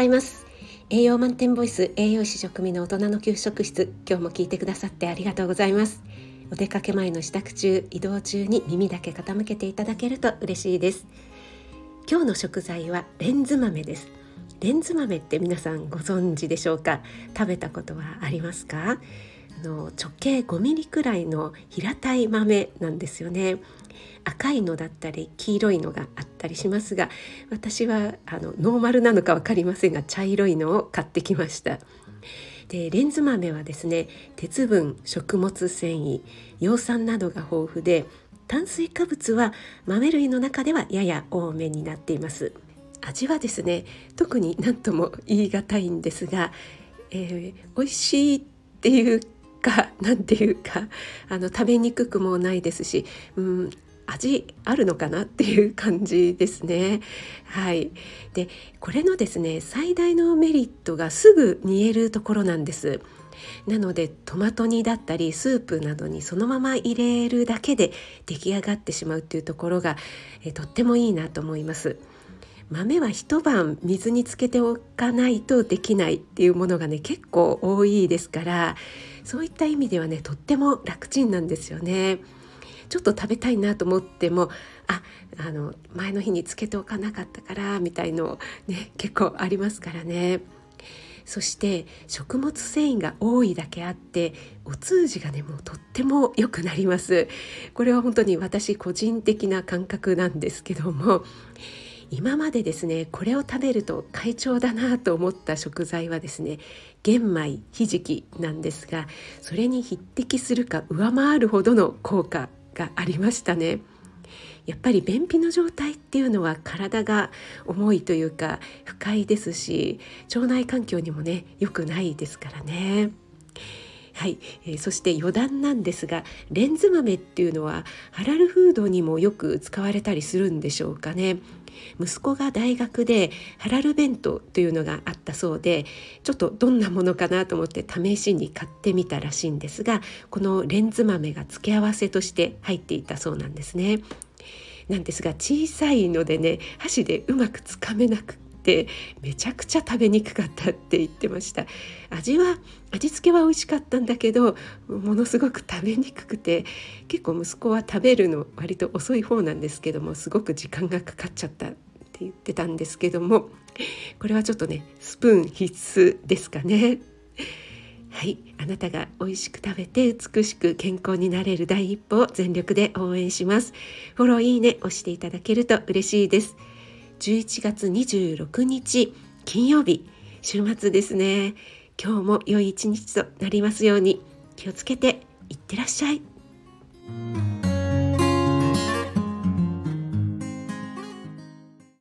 ざいます。栄養満点ボイス栄養士食味の大人の給食室今日も聞いてくださってありがとうございます。お出かけ前の支度中移動中に耳だけ傾けていただけると嬉しいです。今日の食材はレンズ豆です。レンズ豆って皆さんご存知でしょうか？食べたことはありますか？の直径5ミリくらいの平たい豆なんですよね赤いのだったり黄色いのがあったりしますが私はあのノーマルなのか分かりませんが茶色いのを買ってきました。でレンズ豆はですね鉄分食物繊維葉酸などが豊富で炭水化物は豆類の中ではやや多めになっています味はですね特に何とも言い難いんですが、えー、美味しいっていうか 何ていうかあの食べにくくもないですし、うん、味あるのかなっていう感じですね。はい、でこれのですね最大のメリットがすぐ煮えるところなんです。なのでトマト煮だったりスープなどにそのまま入れるだけで出来上がってしまうっていうところがえとってもいいなと思います。豆は一晩水につけておかないとできないっていうものがね結構多いですからそういった意味ではねとっても楽ちんなんですよね。ちょっと食べたいなと思ってもああの前の日につけておかなかったからみたいのね結構ありますからね。そして食物繊維が多いだけあってお通じがねもうとっても良くなりますこれは本当に私個人的な感覚なんですけども今までですねこれを食べると快調だなと思った食材はですね玄米ひじきなんですがそれに匹敵するか上回るほどの効果がありましたね。やっぱり便秘の状態っていうのは体が重いというか不快ですし腸内環境にもね良くないですからね。はい、えー、そして余談なんですがレンズ豆っていうのはハラルフードにもよく使われたりするんでしょうかね息子が大学でハラル弁当というのがあったそうでちょっとどんなものかなと思って試しに買ってみたらしいんですがこのレンズ豆が付け合わせとして入っていたそうなんですね。なんですが小さいのでね箸でうまくつかめなくってめちゃくちゃ食べにくかったって言ってました。味は味付けは美味しかったんだけどものすごく食べにくくて結構息子は食べるの割と遅い方なんですけどもすごく時間がかかっちゃったって言ってたんですけどもこれはちょっとねスプーン必須ですかね。はいあなたが美味しく食べて美しく健康になれる第一歩を全力で応援します。フォローいいね押していただけると嬉しいです。11月26日金曜日。週末ですね。今日も良い一日となりますように気をつけていってらっしゃい。